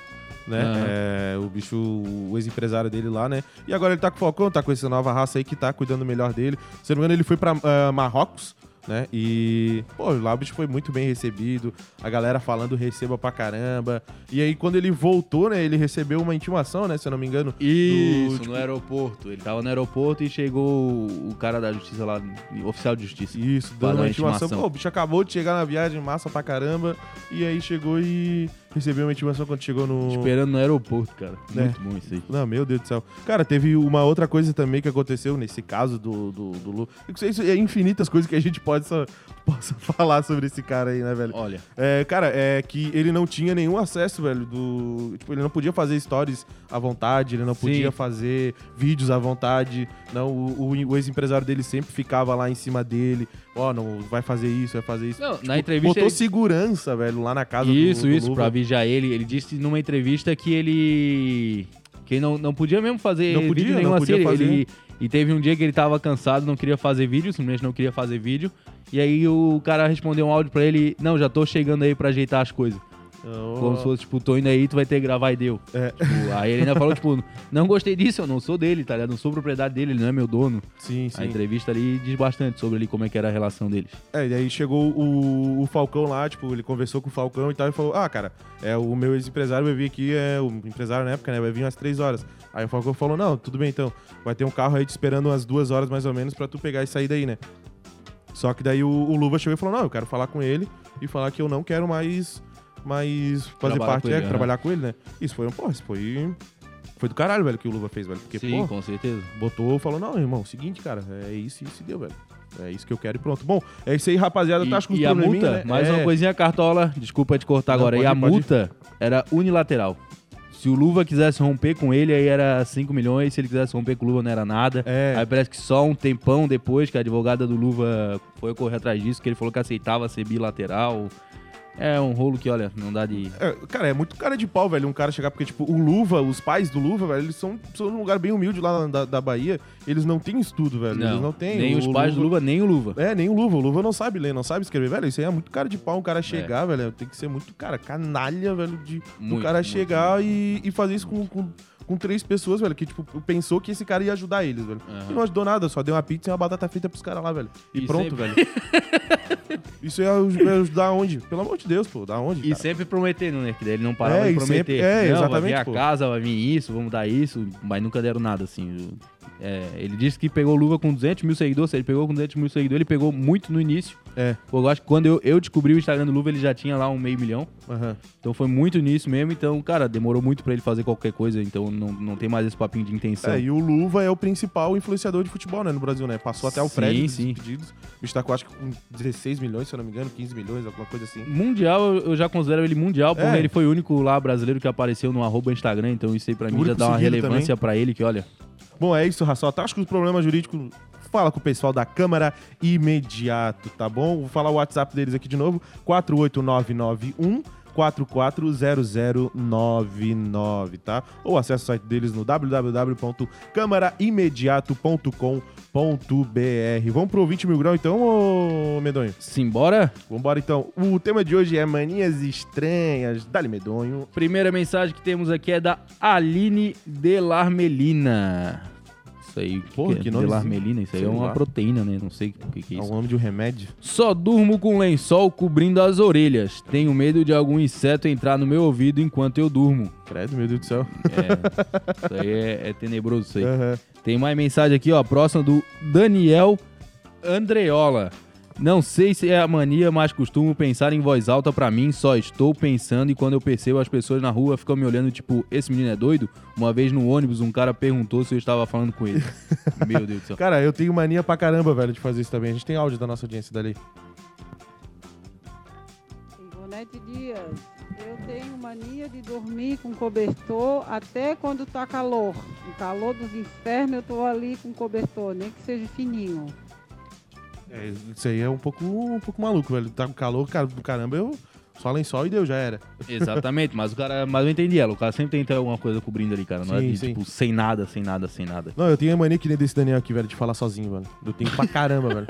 né, Aham. é, o bicho, o ex-empresário dele lá, né, e agora ele tá com o Falcão, tá com essa nova raça aí que tá cuidando melhor dele, se não me engano ele foi pra ah, Marrocos, né, e, pô, lá o bicho foi muito bem recebido, a galera falando receba pra caramba, e aí quando ele voltou, né, ele recebeu uma intimação, né, se eu não me engano, Isso, do, tipo, no aeroporto. Ele tava no aeroporto e chegou o cara da justiça lá, oficial de justiça. Isso, dando uma intimação. intimação. Pô, o bicho acabou de chegar na viagem, massa pra caramba. E aí chegou e recebeu uma intimação quando chegou no. Esperando no aeroporto, cara. É. Muito bom isso aí. Não, meu Deus do céu. Cara, teve uma outra coisa também que aconteceu nesse caso do, do, do Lu. Isso, isso é infinitas coisas que a gente pode só, *laughs* possa falar sobre esse cara aí, né, velho? Olha, É, cara, é que ele não tinha nenhum acesso, velho, do... Tipo, ele não podia fazer stories à vontade, ele não Sim. podia fazer vídeos à vontade. Não, o, o- o ex-empresário dele sempre ficava lá em cima dele. Ó, não, vai fazer isso, vai fazer isso. Não, Tipo, na entrevista Botou ele- segurança, velho, lá na casa isso, do, isso, Luva. pra vigiar ele. Ele disse numa entrevista que ele. que ele não, não podia mesmo fazer Não podia, vídeo não nenhum podia assim. fazer. Ele, e teve um dia que ele tava cansado, não queria fazer vídeo, simplesmente não queria fazer vídeo. E aí o cara respondeu um áudio pra ele: Não, já tô chegando aí pra ajeitar as coisas. Oh. Como se fosse, tipo, tô indo aí, tu vai ter que gravar e deu. É. Tipo, aí ele ainda falou, tipo, não gostei disso, eu não sou dele, tá ligado? Não sou propriedade dele, ele não é meu dono. Sim, A sim. entrevista ali diz bastante sobre ali como é que era a relação deles. É, e aí chegou o, o Falcão lá, tipo, ele conversou com o Falcão e tal, e falou: Ah, cara, é, o meu ex-empresário vai vir aqui, é, o empresário na época, né? Vai vir às três horas. Aí o Falcão falou: Não, tudo bem então. Vai ter um carro aí te esperando umas duas horas mais ou menos pra tu pegar e sair daí, né? Só que daí o, o Luva chegou e falou: Não, eu quero falar com ele e falar que eu não quero mais, mais fazer Trabalhar parte, é, ele, aham. trabalhar com ele, né? Isso foi um, pô, isso foi. Foi do caralho, velho, que o Luva fez, velho. Porque, Sim, pô, com certeza. botou, falou, não, irmão, seguinte, cara, é isso, isso deu, velho. É isso que eu quero e pronto. Bom, é isso aí, rapaziada. E, tá com e a multa, né? mais é, uma coisinha cartola, desculpa te cortar Não, agora. pode e a pode multa era unilateral. Se o Luva quisesse romper com ele, aí era 5 milhões. Se ele quisesse romper com o Luva, não era nada. É. Aí parece que só um tempão depois que a advogada do Luva foi correr atrás disso, que ele falou que aceitava ser bilateral. É um rolo que, olha, não dá de. É, cara, é muito cara de pau, velho, um cara chegar, porque, tipo, o Luva, os pais do Luva, velho, eles são, são num lugar bem humilde lá da, da Bahia, eles não têm estudo, velho, eles não têm. nem o os pais do Luva, nem o Luva. É, nem o Luva, o Luva não sabe ler, não sabe escrever, velho, isso aí é muito cara de pau, um É. cara chegar, velho, tem que ser muito, cara, canalha, velho, de Muito, cara muito, chegar E, e fazer isso com, com, com três pessoas, velho, que, tipo, pensou que esse cara ia ajudar eles, velho. Aham. E não ajudou nada, só deu uma pizza e uma batata frita pros caras lá, velho. E, pronto, velho. *laughs* isso ia aj- ia ajudar onde? Pelo amor de Deus, pô, da onde, E cara? sempre prometendo, né? Que daí ele não parava É, de prometer. sempre- é, Não, Vai exatamente, vir a pô. casa, vai vir isso, vamos dar isso, mas nunca deram nada, assim. É, ele disse que pegou luva com 200 mil seguidores. Se ele pegou com 200 mil seguidores, ele pegou muito no início. É. Eu acho que quando eu, eu descobri o Instagram do Luva, ele já tinha lá um meio milhão. Aham. Então foi muito nisso mesmo. Então, cara, demorou muito pra ele fazer qualquer coisa. Então não, não tem mais esse papinho de intenção. É, e o Luva é o principal influenciador de futebol, né, no Brasil, né? Passou até o Fred dos sim. pedidos. O bicho tá com, acho que com 16 milhões, se eu não me engano, 15 milhões, alguma coisa assim. Mundial, eu já considero ele mundial, porque É. ele foi o único lá brasileiro que apareceu no arroba Instagram. Então isso aí pra mim já dá uma relevância pra ele que, olha. Bom, é isso. Tá, acho que os problemas jurídicos. Fala com o pessoal da Câmara imediato, tá bom? Vou falar o WhatsApp deles aqui de novo: 48991 999440099, tá? Ou acesse o site deles no www.câmaraimediato.com.br. Vamos pro 20 mil grau então, ô Medonho? Simbora? Vambora então. O tema de hoje é manias estranhas. Dali, Medonho. Primeira mensagem que temos aqui é da Aline Delarmelina. Isso aí, Porra, que nomezinho. Delarmelina, isso aí é Sei uma lá. proteína, né? Não sei o que, que é É o isso. nome de um remédio. Só durmo com lençol cobrindo as orelhas. Tenho medo de algum inseto entrar no meu ouvido enquanto eu durmo. Credo, meu Deus do céu. É, isso aí é, é tenebroso isso aí. Aham. Tem mais mensagem aqui, ó. Próxima do Daniel Andreola. Não sei se é a mania, mas costumo pensar em voz alta pra mim, só estou pensando e quando eu percebo as pessoas na rua ficam me olhando tipo, esse menino é doido? Uma vez no ônibus um cara perguntou se eu estava falando com ele. *laughs* Meu Deus do céu. Cara, eu tenho mania pra caramba, velho, de fazer isso também. A gente tem áudio da nossa audiência dali. Ivonete Dias, eu tenho mania de dormir com cobertor até quando tá calor. No calor dos infernos eu tô ali com cobertor, nem que seja fininho. É, isso aí é um pouco, um pouco maluco, velho. Tá com calor, cara, do caramba, eu só lençol e deu, já era. Exatamente, mas o cara. Mas eu entendi ela. O cara sempre tenta alguma coisa cobrindo ali, cara. Não é Sim, de, sim. tipo, sem nada, sem nada, sem nada. Não, eu tenho a mania que nem desse Daniel aqui, velho, de falar sozinho, velho. Eu tenho pra caramba, velho.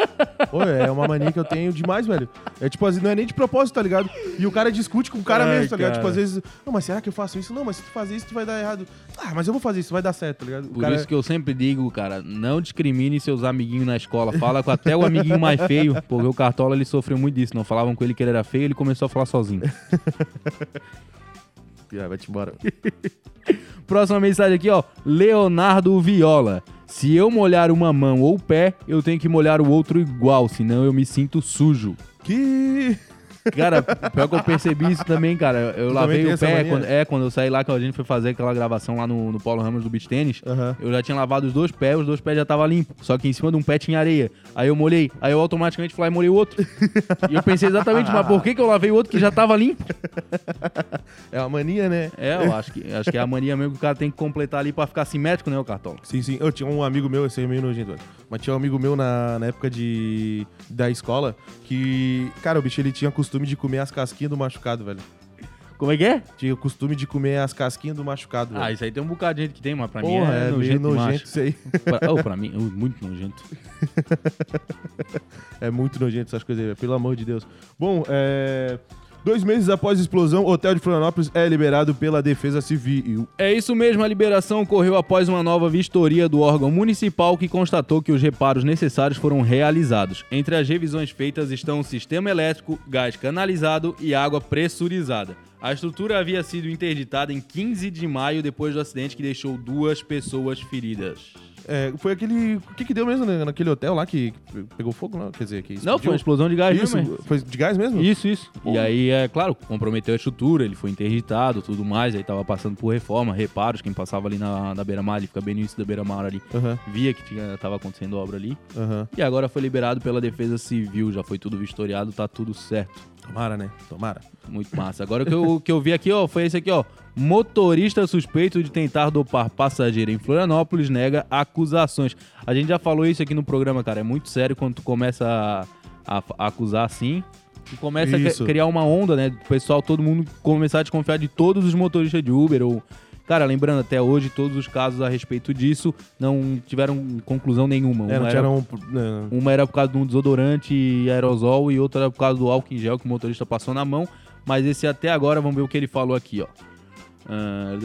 Pô, é uma mania que eu tenho demais, velho. É tipo, assim, não é nem de propósito, tá ligado? E o cara discute com o cara Ai, mesmo, tá ligado? cara. Tipo, às vezes, não, mas será que eu faço isso? Não, mas se tu fazer isso, tu vai dar errado. Ah, mas eu vou fazer isso, vai dar certo, tá ligado? O Por cara... isso que eu sempre digo, cara, não discrimine seus amiguinhos na escola. Fala com até o amiguinho mais feio, porque o Cartola ele sofreu muito disso. Não falavam com ele que ele era feio, ele começou a falar sozinho. Ah, *laughs* vai-te embora. *laughs* Próxima mensagem aqui, ó. Leonardo Viola. Se eu molhar uma mão ou o pé, eu tenho que molhar o outro igual, senão eu me sinto sujo. Que... Cara, pior que eu percebi isso também, cara. Eu Tu lavei o pé. Quando, é, quando eu saí lá, que a gente foi fazer aquela gravação lá no, no Paulo Ramos do Beach Tênis. Aham. Eu já tinha lavado os dois pés, os dois pés já estavam limpos. Só que em cima de um pé tinha areia. Aí eu molhei. Aí eu automaticamente fui lá e molhei o outro. *laughs* e eu pensei exatamente, mas por que, que eu lavei o outro que já tava limpo? *laughs* É uma mania, né? É, eu acho que, acho que é a mania mesmo que o cara tem que completar ali pra ficar simétrico, né, o cartão? Sim, sim. Eu tinha um amigo meu, esse aí é meio nojento. Mas tinha um amigo meu na, na época de, da escola que, cara, o bicho ele tinha costume de comer as casquinhas do machucado, velho. Como é que é? Tinha o costume de comer as casquinhas do machucado, velho. Ah, isso aí tem um bocado de gente que tem, mas pra mim Porra, é, é, meio nojento nojento isso aí. Pra, oh, pra mim, oh, muito nojento. *laughs* É muito nojento essas coisas aí, velho. Pelo amor de Deus. Bom, é... Dois meses após a explosão, o hotel de Florianópolis é liberado pela Defesa Civil. É isso mesmo, a liberação ocorreu após uma nova vistoria do órgão municipal que constatou que os reparos necessários foram realizados. Entre as revisões feitas estão o sistema elétrico, gás canalizado e água pressurizada. A estrutura havia sido interditada em 15 de maio depois do acidente que deixou duas pessoas feridas. É, foi aquele... O que que deu mesmo né, naquele hotel lá que pegou fogo, não? Quer dizer, que Não, foi uma explosão de gás Isso, mesmo. é. foi de gás mesmo? Isso, isso. E aí, é claro, comprometeu a estrutura, ele foi interditado, tudo mais, aí tava passando por reforma, reparos, quem passava ali na, na beira-mar, ali fica bem no início da beira-mar ali, Aham, via que tinha, tava acontecendo obra ali. aham. E agora foi liberado pela Defesa Civil, já foi tudo vistoriado, tá tudo certo. Tomara, né? Tomara. Muito massa. Agora o que eu, o que eu vi aqui, ó, foi esse aqui, ó. Motorista suspeito de tentar dopar passageiro em Florianópolis nega acusações. A gente já falou isso aqui no programa, cara. É muito sério quando tu começa a, a- a acusar assim. Tu começa a Isso. cri- criar uma onda, né? Do pessoal, todo mundo começar a desconfiar de todos os motoristas de Uber ou. Cara, lembrando, até hoje, todos os casos a respeito disso não tiveram conclusão nenhuma. É, não Uma tinha era um... né, uma era por causa de um desodorante e aerosol e outra era por causa do álcool em gel que o motorista passou na mão. Mas esse até agora, vamos ver o que ele falou aqui, ó. Ah.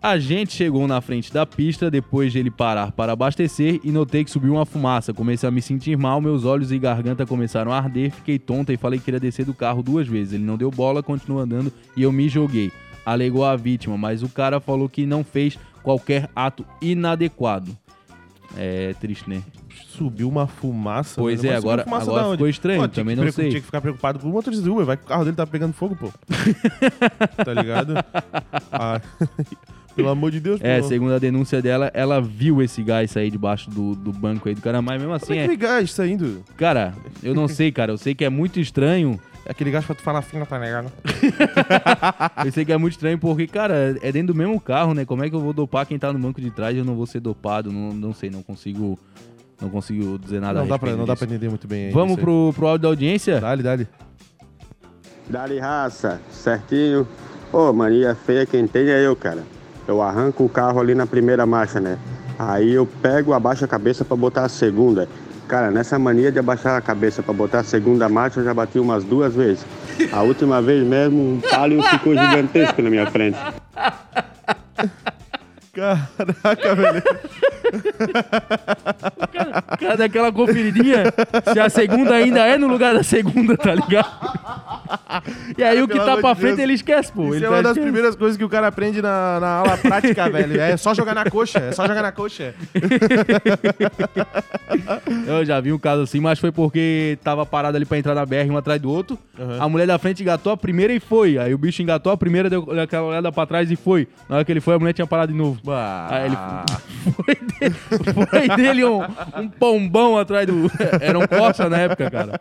A gente chegou na frente da pista depois de ele parar para abastecer e notei que subiu uma fumaça. Comecei a me sentir mal, meus olhos e garganta começaram a arder, fiquei tonta e falei que iria descer do carro duas vezes. Ele não deu bola, continuou andando e eu me joguei. Alegou a vítima, mas o cara falou que não fez qualquer ato inadequado. É triste, né? Subiu uma fumaça. Pois é, agora- agora ficou estranho, Pô, também que não sei. Tinha que ficar preocupado com o motorista do Uber, vai que o carro dele tá pegando fogo, pô. *laughs* tá ligado? Ah, *laughs* pelo amor de Deus, É, pô. segundo a denúncia dela, ela viu esse gás sair debaixo do, do banco aí do cara, mas mesmo Como assim é é. gás saindo? Cara, eu não sei, cara. Eu sei que é muito estranho. É aquele gás pra tu falar fina, tá ligado? *laughs* Eu sei que é muito estranho porque, cara, é dentro do mesmo carro, né? Como é que eu vou dopar quem tá no banco de trás e eu não vou ser dopado? Não, não sei, não consigo. Não consigo dizer nada Não a dá, pra, não dá pra entender muito bem aí. Vamos pro, pro áudio da audiência? Dale, dale. Dali raça, certinho. Ô, mania feia quem tem é eu, cara. Eu arranco o carro ali na primeira marcha, né? Aí eu pego, abaixo a cabeça pra botar a segunda. Cara, nessa mania de abaixar a cabeça pra botar a segunda marcha, eu já bati umas duas vezes. A última vez mesmo, um palio ficou gigantesco na minha frente. *laughs* Caraca, velho. Cara, daquela conferidinha, se a segunda ainda é no lugar da segunda, tá ligado? E aí o que Pelo tá amor pra de frente Deus. ele esquece, pô. Isso ele é uma tá das primeiras coisas que o cara aprende na, na aula prática, *laughs* velho. É só jogar na coxa, é só jogar na coxa. *laughs* Eu já vi um caso assim, mas foi porque tava parado ali pra entrar na BR um atrás do outro. A mulher da frente engatou a primeira e foi. Aí o bicho engatou a primeira, deu aquela olhada pra trás e foi. Na hora que ele foi, a mulher tinha parado de novo. Aí ele foi dele, foi dele um, um pombão atrás do. Era um Corsa na época, cara.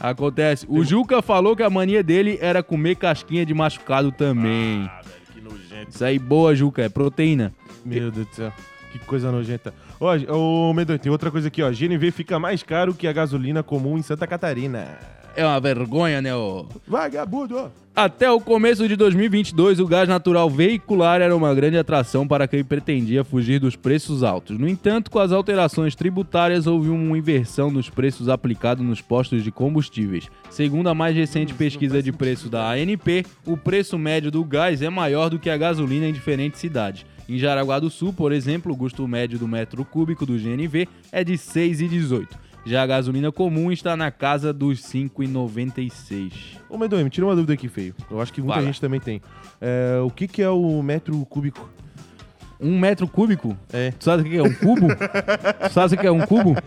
Acontece. O Juca falou que a mania dele era comer casquinha de machucado também. Que nojento. Isso aí, boa, Juca, é proteína. Meu Deus do céu. Que coisa nojenta. Ó, ô, Medonho, tem outra coisa aqui, ó. GNV fica mais caro que a gasolina comum em Santa Catarina. É uma vergonha, né, ô? Vagabundo, ó. Até o começo de 2022, o gás natural veicular era uma grande atração para quem pretendia fugir dos preços altos. No entanto, com as alterações tributárias, houve uma inversão nos preços aplicados nos postos de combustíveis. Segundo a mais recente pesquisa de preço da ANP, o preço médio do gás é maior do que a gasolina em diferentes cidades. Em Jaraguá do Sul, por exemplo, o custo médio do metro cúbico do GNV é de R$ 6,18. Já a gasolina comum está na casa dos R$ 5,96. Ô, Medonho, me tira uma dúvida aqui, feio. Eu acho que muita gente também tem. É, o que que é o metro cúbico? Um metro cúbico? É. Tu sabe o que é um cubo? tu sabe o que é um cubo? *laughs*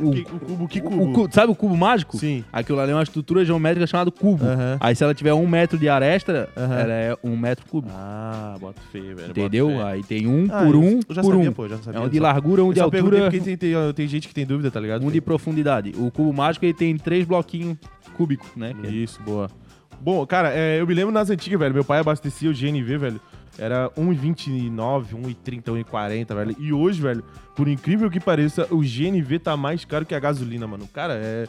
O, Que- o cubo, que o cubo? cu- sabe o cubo mágico? Sim. Aquilo ali é uma estrutura geométrica chamada cubo. Aí se ela tiver um metro de aresta, ela é um metro cúbico. Ah, bota feio, velho. Entendeu? fé. Aí tem um Ah, por um eu já por sabia, um. pô, já sabia, é um de largura, um Eu de altura, tem, tem, tem gente que tem dúvida, tá ligado? um de profundidade. O cubo mágico ele tem três bloquinhos cúbicos, né? Isso, boa. Bom, cara, é, eu me lembro nas antigas, velho. Meu pai abastecia o GNV, velho. Era 1,29, 1,30, 1,40, velho. E hoje, velho, por incrível que pareça, o GNV tá mais caro que a gasolina, mano. Cara, é.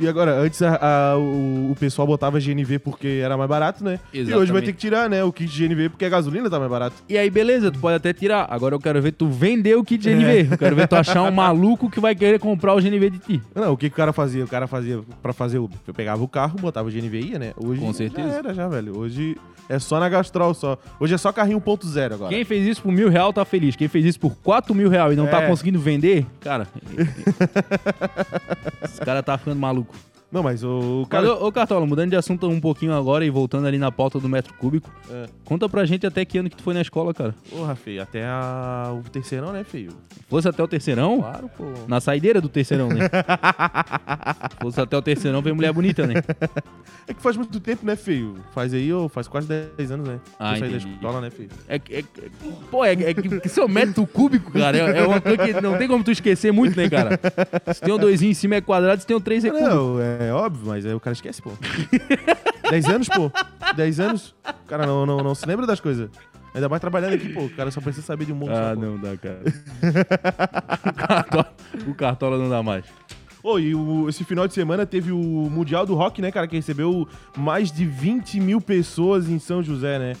E agora, antes a- a- o, o pessoal botava GNV porque era mais barato, né? E hoje vai Exatamente. ter que tirar, né? O kit GNV porque a gasolina tá mais barato. E aí, beleza, tu pode até tirar. Agora eu quero ver tu vender o kit GNV. Eu quero ver tu achar um maluco que vai querer comprar o GNV de ti. Não, o que, que o cara fazia? O cara fazia pra fazer Uber. Eu pegava o carro, botava o GNV e ia, né? Hoje Com certeza. já era, já, velho. Hoje é só na Gastrol só. Hoje é só carrinho 1.0 agora. Quem fez isso por mil real tá feliz. Quem fez isso por quatro mil real e não tá É. conseguindo vender, cara. *laughs* Esse cara tá ficando maluco. Não, mas o, o Cara, cara. ô, ô, Cartola, mudando de assunto um pouquinho agora e voltando ali na pauta do metro cúbico, É. conta pra gente até que ano que tu foi na escola, cara. Porra, feio. Até a... o terceirão, né, feio? Fosse até o terceirão? Claro, pô. Na saideira do terceirão, né? *laughs* Fosse até o terceirão, vem mulher bonita, né? *laughs* É que faz muito tempo, né, feio? Faz aí, ô, faz quase 10 anos, né? Ah, saí da escola, né, feio? É, é, que- pô, é, é que, que seu metro cúbico, cara, é, é uma coisa que não tem como tu esquecer muito, né, cara? Se tem um doisinho em cima é quadrado, se tem um três é cúbico. Não, é óbvio, mas aí o cara esquece, pô. *laughs* 10 anos, pô. 10 anos. O cara não, não, não se lembra das coisas. Ainda mais trabalhando aqui, pô. O cara só precisa saber de um monte Ah, só, pô. não dá, cara. o, cartola, *laughs* o Cartola não dá mais. Ô, e o- esse final de semana teve o Mundial do Rock, né, cara? Que recebeu mais de 20 mil pessoas em São José, né?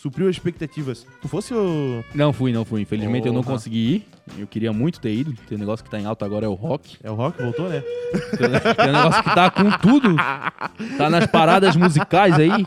Supriu as expectativas. Tu fosse o. Não fui, não fui. Infelizmente eu não Porra. consegui ir. Eu queria muito ter ido. Tem um negócio que tá em alta agora é o rock. É o Rock? Voltou, né? Tem um negócio que tá com tudo. Tá nas paradas musicais aí.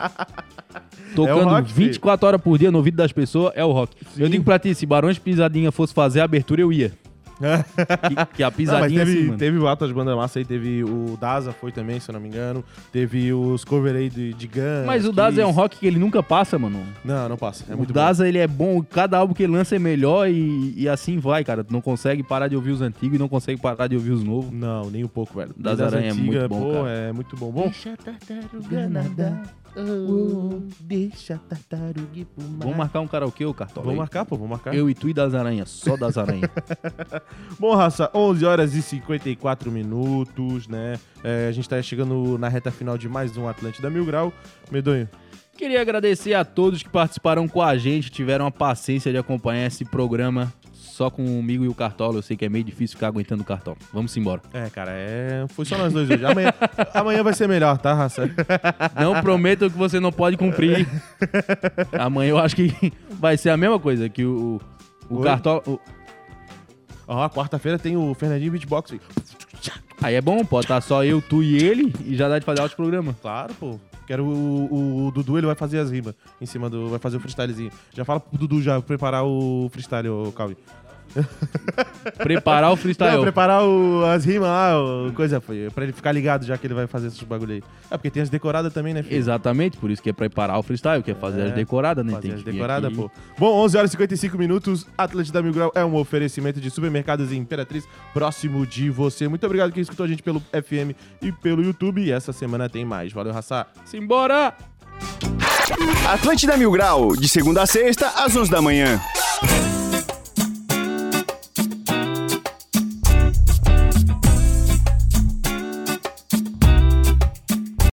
Tocando rock, filho. 24 horas por dia no ouvido das pessoas, é o rock. Eu digo pra ti, se Barões Pisadinha fosse fazer a abertura, eu ia. Que, que a Não, mas pisadinha teve, assim, mano. teve outras bandas massa aí, teve o Daza foi também, se eu não me engano. Teve os cover aí de, de Guns. Mas o Daza é um rock que ele nunca passa, mano. Não, não passa. É o muito Daza, ele é bom, cada álbum que ele lança é melhor e, e assim vai, cara. Tu não consegue parar de ouvir os antigos e não consegue parar de ouvir os novos. bom. Não, nem um pouco, velho. Das Aranha é muito bom, pô, cara. É muito bom. Bom, Deixa a tartaruga nadar. Oh, deixa a tartaruga ir pro mar. Vamos marcar um karaokê, ô Cartola? vamos aí? marcar, pô, vamos marcar. Eu e tu e das aranhas, só das aranhas. *laughs* Bom, raça, 11 horas e 54 minutos, né? É, a gente tá chegando na reta final de mais um Atlântida Mil Grau. Medonho, Queria agradecer a todos que participaram com a gente, tiveram a paciência de acompanhar esse programa só comigo e o Cartola. Eu sei que é meio difícil ficar aguentando o Cartola. Vamos embora. É, cara, é... foi só nós dois hoje. Amanhã, *laughs* amanhã vai ser melhor, tá, Raça? Não prometo que você não pode cumprir. *laughs* Amanhã eu acho que vai ser a mesma coisa que o, o Oi? Cartola. o- Ó, quarta-feira tem o Fernandinho Beatbox. aí. Aí é bom, pode estar só eu, tu e ele e já dá de fazer outro programa. Claro, pô. Quero o, o Dudu, ele vai fazer as rimas em cima do. Vai fazer o freestylezinho. Já fala pro Dudu já preparar o freestyle, ô Calvin. *laughs* Preparar o freestyle. Não, preparar o- as rimas lá, o- coisa, foi, pra ele ficar ligado já que ele vai fazer esses bagulho aí. É, porque tem as decoradas também, né, filho? Exatamente, por isso que é preparar o freestyle, que é fazer É, as decoradas, né? Fazer Tem as decoradas, pô. Bom, 11 horas e 55 minutos. Atlântida Mil Grau é um oferecimento de supermercados em Imperatriz, próximo de você. Muito obrigado quem escutou a gente pelo FM e pelo YouTube. E essa semana tem mais. Valeu, Raça. Simbora! Atlântida Mil Grau, de segunda a sexta, às 11 da manhã.